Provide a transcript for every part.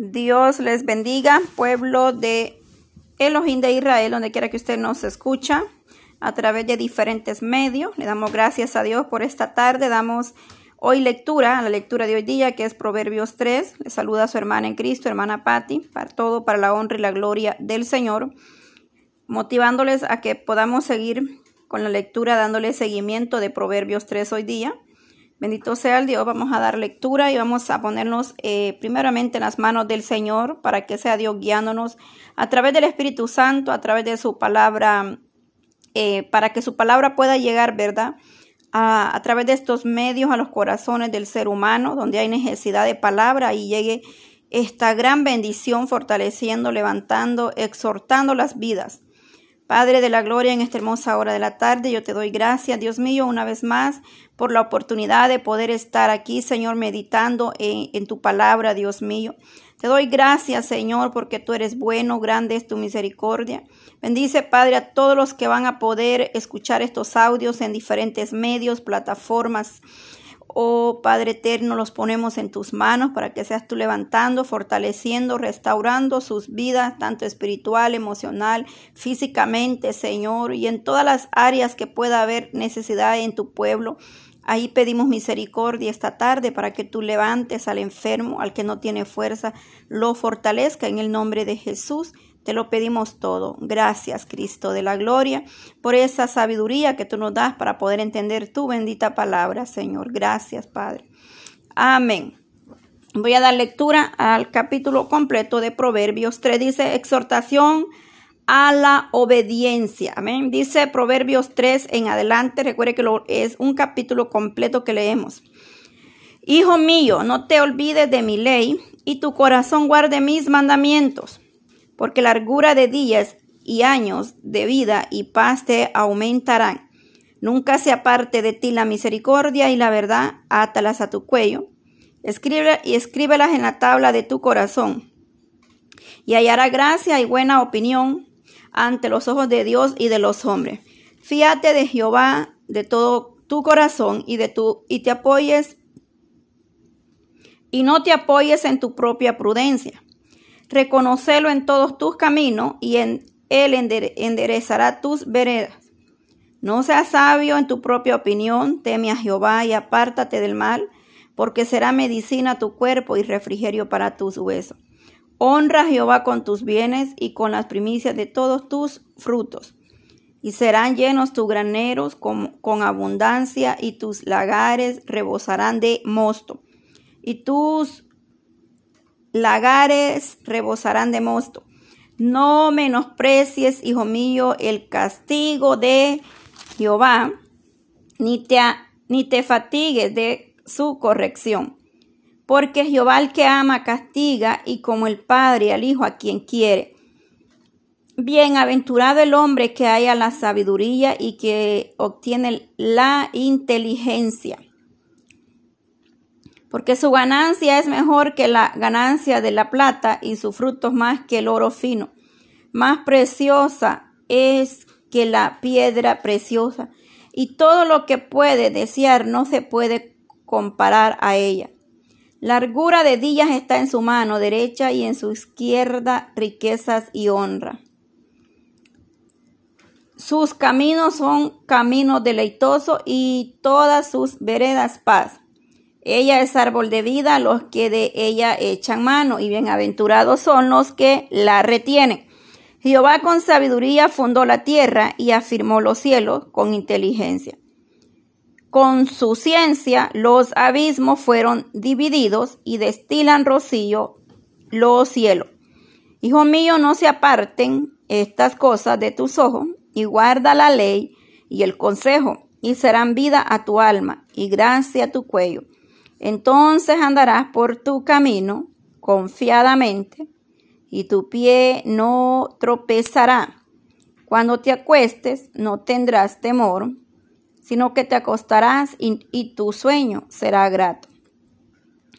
Dios les bendiga, pueblo de Elohim de Israel, donde quiera que usted nos escucha a través de diferentes medios. Le damos gracias a Dios por esta tarde. Damos hoy lectura, a la lectura de hoy día, que es Proverbios 3. Le saluda a su hermana en Cristo, hermana Patti, para todo, para la honra y la gloria del Señor, motivándoles a que podamos seguir con la lectura, dándole seguimiento de Proverbios 3 hoy día. Bendito sea el Dios, vamos a dar lectura y vamos a ponernos eh, primeramente en las manos del Señor para que sea Dios guiándonos a través del Espíritu Santo, a través de su palabra, eh, para que su palabra pueda llegar, ¿verdad? A, a, través de estos medios a los corazones del ser humano, donde hay necesidad de palabra y llegue esta gran bendición fortaleciendo, levantando, exhortando las vidas Padre de la gloria, en esta hermosa hora de la tarde, yo te doy gracias, Dios mío, una vez más, por la oportunidad de poder estar aquí, Señor, meditando en, en, tu palabra, Dios mío. Te doy gracias, Señor, porque tú eres bueno, grande es tu misericordia. Bendice, Padre, a todos los que van a poder escuchar estos audios en diferentes medios, plataformas. Oh Padre eterno, los ponemos en tus manos para que seas tú levantando, fortaleciendo, restaurando sus vidas, tanto espiritual, emocional, físicamente, Señor, y en todas las áreas que pueda haber necesidad en tu pueblo. Ahí pedimos misericordia esta tarde para que tú levantes al enfermo, al que no tiene fuerza, lo fortalezca en el nombre de Jesús. Te lo pedimos todo. Gracias, Cristo de la gloria, por esa sabiduría que tú nos das para poder entender tu bendita palabra, Señor. Gracias, Padre. Amén. Voy a dar lectura al capítulo completo de Proverbios 3. Dice exhortación a la obediencia. Amén. Dice Proverbios 3 en adelante. Recuerde que lo, es un capítulo completo que leemos. Hijo mío, no te olvides de mi ley y tu corazón guarde mis mandamientos porque largura de días y años de vida y paz te aumentarán. Nunca se aparte de ti la misericordia y la verdad, átalas a tu cuello. Escribe y escríbelas en la tabla de tu corazón. Y hallará gracia y buena opinión ante los ojos de Dios y de los hombres. Fíate de Jehová de todo tu corazón y de tu y te apoyes y no te apoyes en tu propia prudencia Reconocelo en todos tus caminos y en él enderezará tus veredas. No seas sabio en tu propia opinión, teme a Jehová y apártate del mal, porque será medicina tu cuerpo y refrigerio para tus huesos. Honra a Jehová con tus bienes y con las primicias de todos tus frutos. Y serán llenos tus graneros con abundancia y tus lagares rebosarán de mosto. Y tus lagares rebosarán de mosto. No menosprecies, hijo mío, el castigo de Jehová, ni te, ni te fatigues de su corrección. Porque Jehová el que ama castiga y como el Padre al Hijo a quien quiere. Bienaventurado el hombre que haya la sabiduría y que obtiene la inteligencia porque su ganancia es mejor que la ganancia de la plata y su fruto más que el oro fino. Más preciosa es que la piedra preciosa, y todo lo que puede desear no se puede comparar a ella. Largura de días está en su mano derecha y en su izquierda riquezas y honra. Sus caminos son caminos deleitosos y todas sus veredas paz. Ella es árbol de vida, los que de ella echan mano, y bienaventurados son los que la retienen. Jehová con sabiduría fundó la tierra y afirmó los cielos con inteligencia. Con su ciencia los abismos fueron divididos y destilan rocío los cielos. Hijo mío, no se aparten estas cosas de tus ojos y guarda la ley y el consejo y serán vida a tu alma y gracia a tu cuello entonces andarás por tu camino confiadamente y tu pie no tropezará. Cuando te acuestes no tendrás temor, sino que te acostarás y, tu sueño será grato.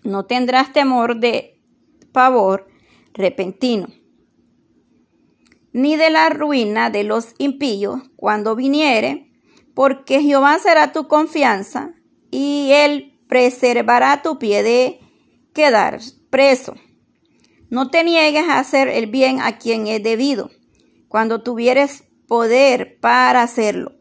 No tendrás temor de pavor repentino, ni de la ruina de los impíos cuando viniere, porque Jehová será tu confianza y él preservará tu pie de quedar preso. No te niegues a hacer el bien a quien es debido, cuando tuvieres poder para hacerlo.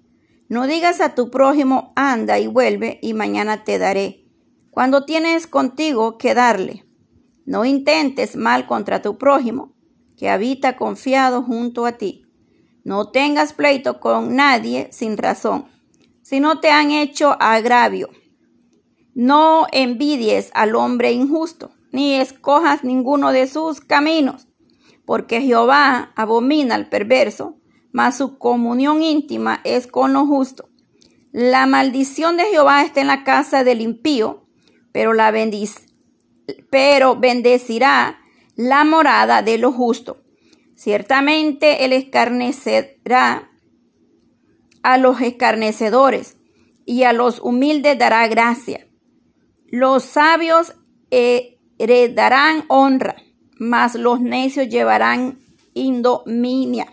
No digas a tu prójimo, anda y vuelve, y mañana te daré, cuando tienes contigo que darle. No intentes mal contra tu prójimo, que habita confiado junto a ti. No tengas pleito con nadie sin razón, si no te han hecho agravio. No envidies al hombre injusto, ni escojas ninguno de sus caminos, porque Jehová abomina al perverso, mas su comunión íntima es con lo justo. La maldición de Jehová está en la casa del impío, pero la bendiz pero bendecirá la morada de lo justo. Ciertamente él escarnecerá a los escarnecedores y a los humildes dará gracia. Los sabios heredarán honra, mas los necios llevarán indominia.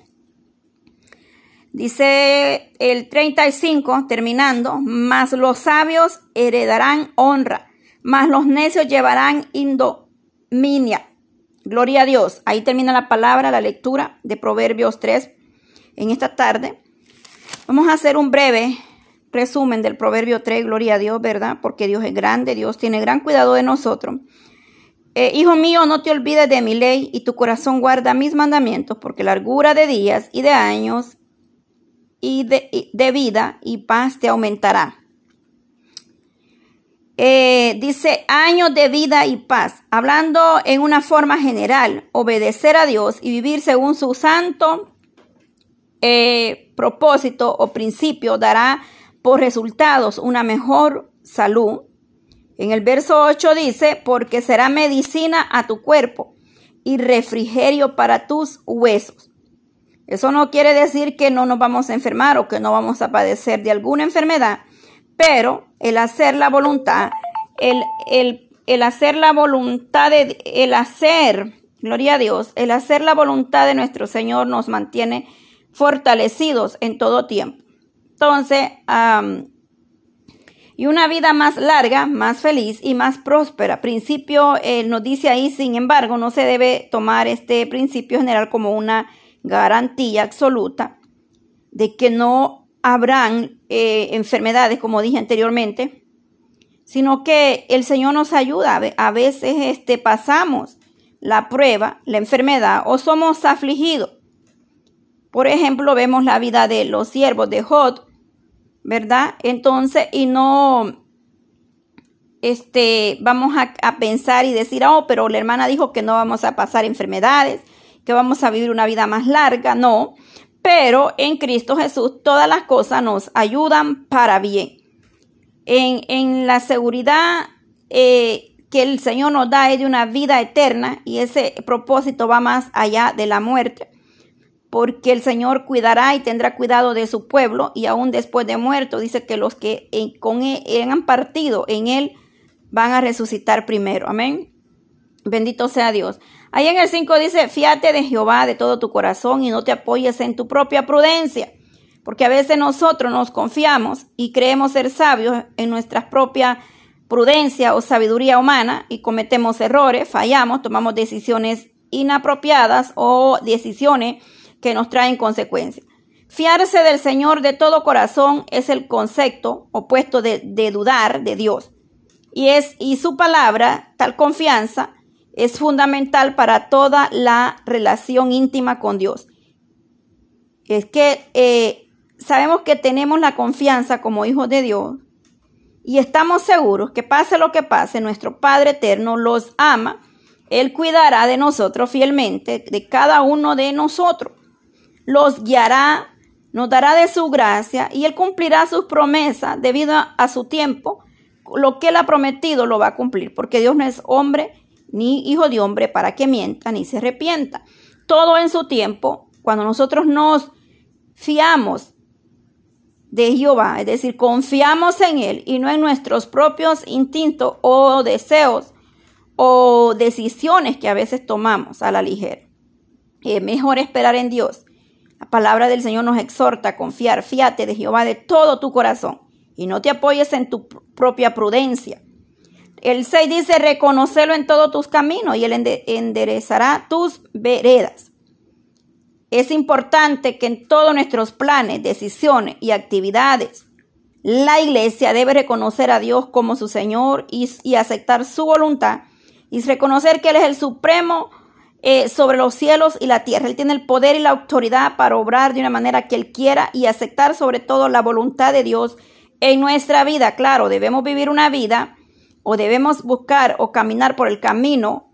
Dice el 35, terminando, mas los sabios heredarán honra, mas los necios llevarán indominia. Gloria a Dios. Ahí termina la palabra, la lectura de Proverbios 3 en esta tarde. Vamos a hacer un breve resumen del Proverbio 3, gloria a Dios, ¿verdad? Porque Dios es grande, Dios tiene gran cuidado de nosotros. Eh, hijo mío, no te olvides de mi ley y tu corazón guarda mis mandamientos, porque largura de días y de años y de, vida y paz te aumentará. Eh, dice años de vida y paz, hablando en una forma general, obedecer a Dios y vivir según su santo eh, propósito o principio dará por resultados una mejor salud. En el verso 8 dice, porque será medicina a tu cuerpo y refrigerio para tus huesos. Eso no quiere decir que no nos vamos a enfermar o que no vamos a padecer de alguna enfermedad, pero el hacer la voluntad, el, el, hacer la voluntad de, el hacer, gloria a Dios, el hacer la voluntad de nuestro Señor nos mantiene fortalecidos en todo tiempo. Entonces, y una vida más larga, más feliz y más próspera. Principio, eh, nos dice ahí, sin embargo, no se debe tomar este principio general como una garantía absoluta de que no habrán eh, enfermedades, como dije anteriormente, sino que el Señor nos ayuda. A veces este, pasamos la prueba, la enfermedad, o somos afligidos. Por ejemplo, vemos la vida de los siervos de Jod, ¿verdad? Entonces, y no, este, vamos a, pensar y decir, oh, pero la hermana dijo que no vamos a pasar enfermedades, que vamos a vivir una vida más larga, no, pero en Cristo Jesús todas las cosas nos ayudan para bien. En, en la seguridad eh, que el Señor nos da es de una vida eterna y ese propósito va más allá de la muerte, porque el Señor cuidará y tendrá cuidado de su pueblo y aún después de muerto dice que los que con él, han partido en Él van a resucitar primero. Amén. Bendito sea Dios. Ahí en el 5 dice, fíate de Jehová de todo tu corazón y no te apoyes en tu propia prudencia. Porque a veces nosotros nos confiamos y creemos ser sabios en nuestra propia prudencia o sabiduría humana y cometemos errores, fallamos, tomamos decisiones inapropiadas o decisiones que nos traen consecuencias. Fiarse del Señor de todo corazón es el concepto opuesto de, dudar de Dios. Y es, y su palabra, tal confianza, es fundamental para toda la relación íntima con Dios. Es que eh, sabemos que tenemos la confianza como hijos de Dios y estamos seguros que pase lo que pase, nuestro Padre Eterno los ama. Él cuidará de nosotros fielmente, de cada uno de nosotros. Los guiará, nos dará de su gracia y Él cumplirá sus promesas debido a su tiempo. Lo que Él ha prometido lo va a cumplir, porque Dios no es hombre ni hijo de hombre para que mienta ni se arrepienta. Todo en su tiempo, cuando nosotros nos fiamos de Jehová, es decir, confiamos en Él y no en nuestros propios instintos o deseos o decisiones que a veces tomamos a la ligera. Es mejor esperar en Dios. La palabra del Señor nos exhorta a confiar, fíate de Jehová de todo tu corazón y no te apoyes en tu propia prudencia El 6 dice, reconocelo en todos tus caminos y él enderezará tus veredas. Es importante que en todos nuestros planes, decisiones y actividades, la iglesia debe reconocer a Dios como su Señor y, y aceptar su voluntad y reconocer que Él es el supremo eh, sobre los cielos y la tierra. Él tiene el poder y la autoridad para obrar de una manera que Él quiera y aceptar sobre todo la voluntad de Dios en nuestra vida. Claro, debemos vivir una vida o debemos buscar o caminar por el camino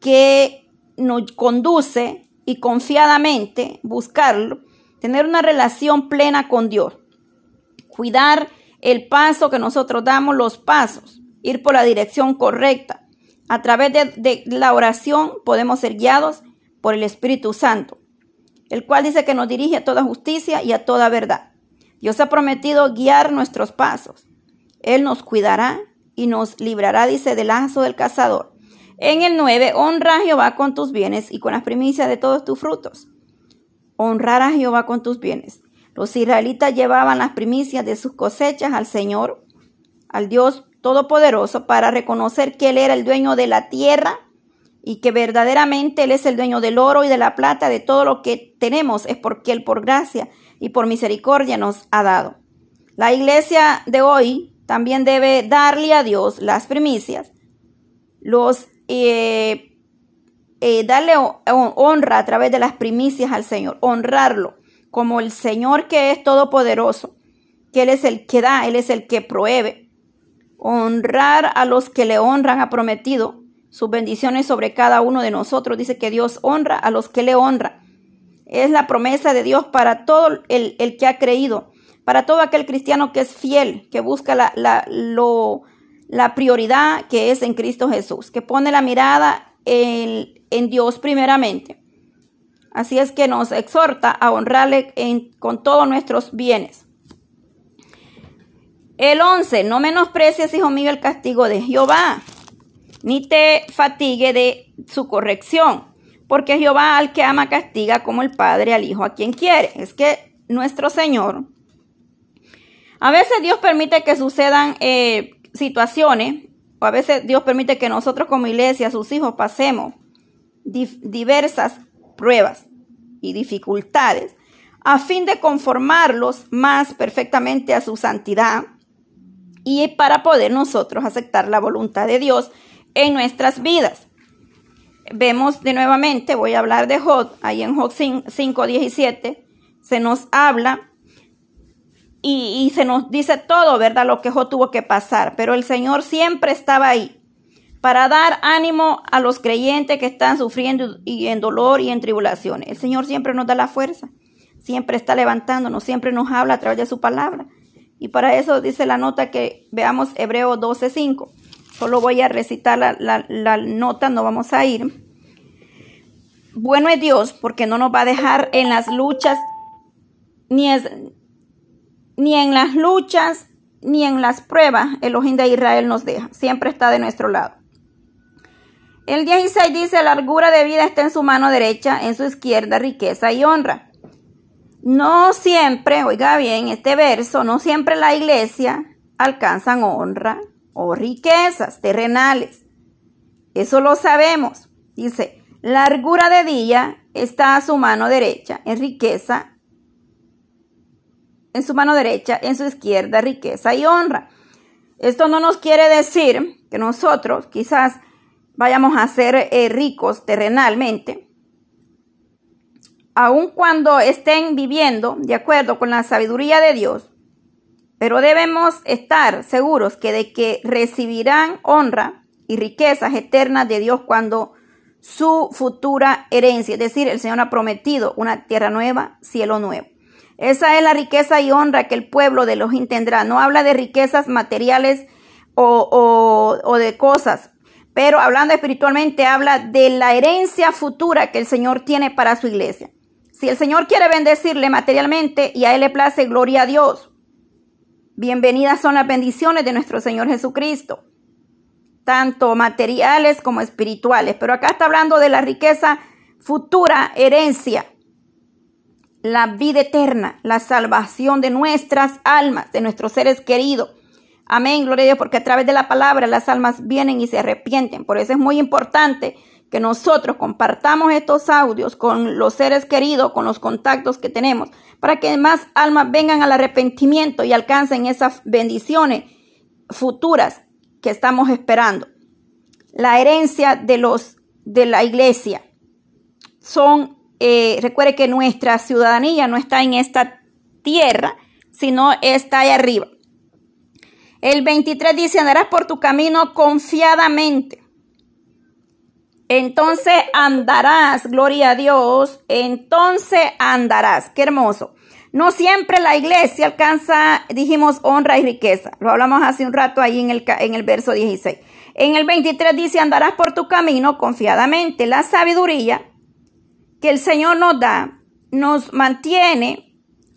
que nos conduce y confiadamente buscarlo, tener una relación plena con Dios, cuidar el paso que nosotros damos, los pasos, ir por la dirección correcta, a través de, la oración podemos ser guiados por el Espíritu Santo, el cual dice que nos dirige a toda justicia y a toda verdad. Dios ha prometido guiar nuestros pasos. Él nos cuidará y nos librará, dice, del lazo del cazador. En el 9, honra a Jehová con tus bienes y con las primicias de todos tus frutos. Honrar a Jehová con tus bienes. Los israelitas llevaban las primicias de sus cosechas al Señor, al Dios Todopoderoso para reconocer que Él era el dueño de la tierra y que verdaderamente Él es el dueño del oro y de la plata, de todo lo que tenemos, es porque Él por gracia y por misericordia nos ha dado. La iglesia de hoy también debe darle a Dios las primicias, los eh, eh, darle honra a través de las primicias al Señor, honrarlo como el Señor que es todopoderoso, que Él es el que da, Él es el que provee honrar a los que le honran ha prometido sus bendiciones sobre cada uno de nosotros. Dice que Dios honra a los que le honran. Es la promesa de Dios para todo el, que ha creído, para todo aquel cristiano que es fiel, que busca la, la, la prioridad que es en Cristo Jesús, que pone la mirada en, en Dios primeramente. Así es que nos exhorta a honrarle con todos nuestros bienes. El 11, no menosprecies, hijo mío, el castigo de Jehová, ni te fatigue de su corrección, porque Jehová al que ama castiga como el Padre al Hijo a quien quiere. Es que nuestro Señor, a veces Dios permite que sucedan eh, situaciones, o a veces Dios permite que nosotros como iglesia, sus hijos, pasemos diversas pruebas y dificultades a fin de conformarlos más perfectamente a su santidad y para poder nosotros aceptar la voluntad de Dios en nuestras vidas. Vemos de nuevamente, voy a hablar de Job, ahí en Job 5.17, se nos habla y, y, se nos dice todo, ¿verdad? Lo que Job tuvo que pasar, pero el Señor siempre estaba ahí para dar ánimo a los creyentes que están sufriendo y en dolor y en tribulaciones. El Señor siempre nos da la fuerza, siempre está levantándonos, siempre nos habla a través de su palabra. Y para eso dice la nota que veamos Hebreo 12.5. Solo voy a recitar la, nota, no vamos a ir. Bueno es Dios porque no nos va a dejar en las luchas, ni, es, ni en las luchas, ni en las pruebas. El ojín de Israel nos deja. Siempre está de nuestro lado. El 16 dice, la largura de vida está en su mano derecha, en su izquierda riqueza y honra. No siempre, oiga bien, este verso, no siempre la iglesia alcanzan honra o riquezas terrenales. Eso lo sabemos. Dice, largura de día está a su mano derecha en riqueza, en su mano derecha, en su izquierda riqueza y honra. Esto no nos quiere decir que nosotros quizás vayamos a ser eh, ricos terrenalmente, aun cuando estén viviendo de acuerdo con la sabiduría de Dios, pero debemos estar seguros que de que recibirán honra y riquezas eternas de Dios cuando su futura herencia, es decir, el Señor ha prometido una tierra nueva, cielo nuevo. Esa es la riqueza y honra que el pueblo de Elohim tendrá. No habla de riquezas materiales o, o de cosas, pero hablando espiritualmente habla de la herencia futura que el Señor tiene para su iglesia. Si el Señor quiere bendecirle materialmente y a Él le place, gloria a Dios. Bienvenidas son las bendiciones de nuestro Señor Jesucristo, tanto materiales como espirituales. Pero acá está hablando de la riqueza futura, herencia, la vida eterna, la salvación de nuestras almas, de nuestros seres queridos. Amén, gloria a Dios, porque a través de la palabra las almas vienen y se arrepienten. Por eso es muy importante que nosotros compartamos estos audios con los seres queridos, con los contactos que tenemos, para que más almas vengan al arrepentimiento y alcancen esas bendiciones futuras que estamos esperando. La herencia de los de la iglesia son, eh, recuerde que nuestra ciudadanía no está en esta tierra, sino está ahí arriba. El 23 dice, andarás por tu camino confiadamente. Entonces andarás, gloria a Dios, entonces andarás. Qué hermoso. No siempre la iglesia alcanza, dijimos, honra y riqueza. Lo hablamos hace un rato ahí en el, en el verso 16. En el 23 dice, andarás por tu camino confiadamente. La sabiduría que el Señor nos da nos mantiene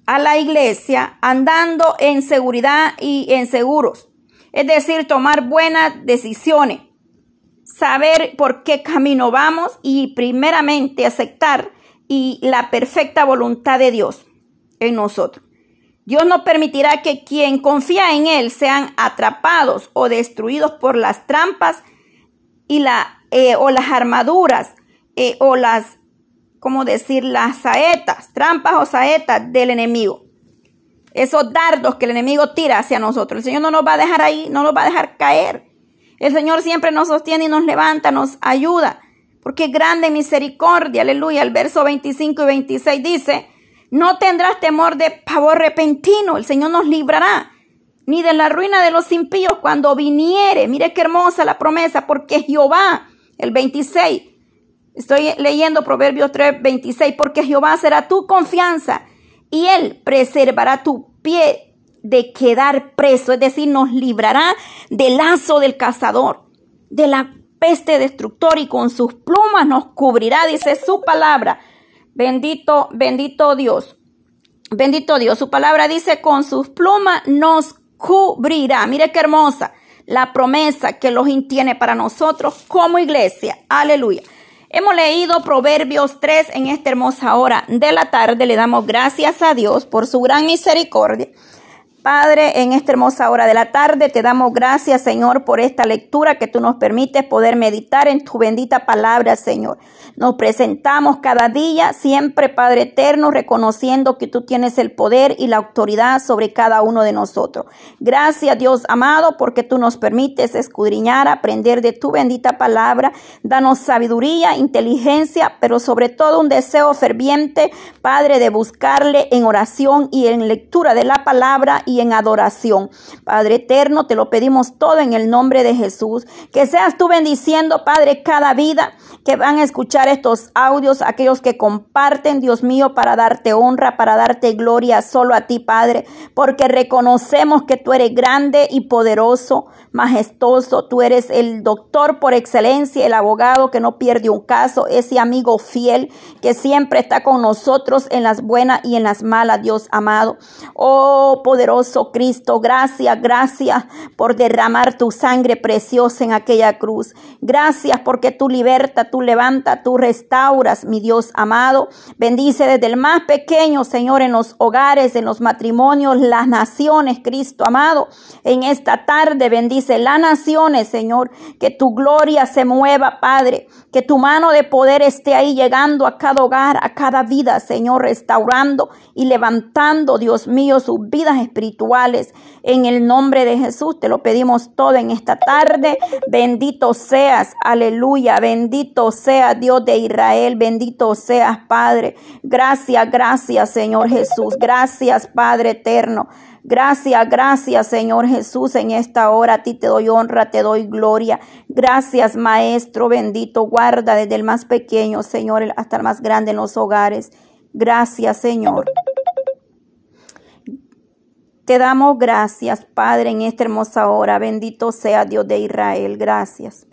a la iglesia andando en seguridad y en seguros. Es decir, tomar buenas decisiones, saber por qué camino vamos y primeramente aceptar y la perfecta voluntad de Dios en nosotros. Dios no permitirá que quien confía en Él sean atrapados o destruidos por las trampas y la, eh, o las armaduras eh, o las como decir, las saetas, trampas o saetas del enemigo. Esos dardos que el enemigo tira hacia nosotros. El Señor no nos va a dejar ahí, no nos va a dejar caer. El Señor siempre nos sostiene y nos levanta, nos ayuda. Porque es grande misericordia, aleluya. El verso 25 y 26 dice, no tendrás temor de pavor repentino, el Señor nos librará, ni de la ruina de los impíos cuando viniere. Mire qué hermosa la promesa, porque Jehová, el 26, Estoy leyendo Proverbios 3, 26, porque Jehová será tu confianza y él preservará tu pie de quedar preso, es decir, nos librará del lazo del cazador, de la peste destructor y con sus plumas nos cubrirá, dice su palabra. Bendito, bendito Dios. Bendito Dios. Su palabra dice, con sus plumas nos cubrirá. Mire qué hermosa la promesa que los tiene para nosotros como iglesia. Aleluya. Hemos leído Proverbios 3 en esta hermosa hora de la tarde. Le damos gracias a Dios por su gran misericordia Padre, en esta hermosa hora de la tarde te damos gracias, Señor, por esta lectura que tú nos permites poder meditar en tu bendita palabra, Señor. Nos presentamos cada día, siempre, Padre eterno, reconociendo que tú tienes el poder y la autoridad sobre cada uno de nosotros. Gracias, Dios amado, porque tú nos permites escudriñar, aprender de tu bendita palabra. Danos sabiduría, inteligencia, pero sobre todo un deseo ferviente, Padre, de buscarle en oración y en lectura de la palabra y en adoración. Padre eterno, te lo pedimos todo en el nombre de Jesús. Que seas tú bendiciendo, Padre, cada vida que van a escuchar estos audios, aquellos que comparten, Dios mío, para darte honra, para darte gloria solo a ti, Padre, porque reconocemos que tú eres grande y poderoso, majestuoso, tú eres el doctor por excelencia, el abogado que no pierde un caso, ese amigo fiel que siempre está con nosotros en las buenas y en las malas, Dios amado. Oh, poderoso Cristo. Gracias, gracias por derramar tu sangre preciosa en aquella cruz. Gracias porque tú libertas, tú levantas, tú restauras, mi Dios amado. Bendice desde el más pequeño, Señor, en los hogares, en los matrimonios, las naciones, Cristo amado. En esta tarde bendice las naciones, Señor. Que tu gloria se mueva, Padre. Que tu mano de poder esté ahí llegando a cada hogar, a cada vida, Señor, restaurando y levantando, Dios mío, sus vidas espirituales en el nombre de Jesús te lo pedimos todo en esta tarde. Bendito seas, aleluya. Bendito sea De Israel. Bendito seas, Padre. Gracias, gracias, Señor Jesús. Gracias, Padre eterno. Gracias, gracias Señor Jesús. En esta hora a ti te doy honra, te doy gloria. Gracias Maestro bendito. Guarda desde el más pequeño, Señor, hasta el más grande en los hogares. Gracias Señor. Te damos gracias, Padre, en esta hermosa hora. Bendito sea Dios de Israel. Gracias.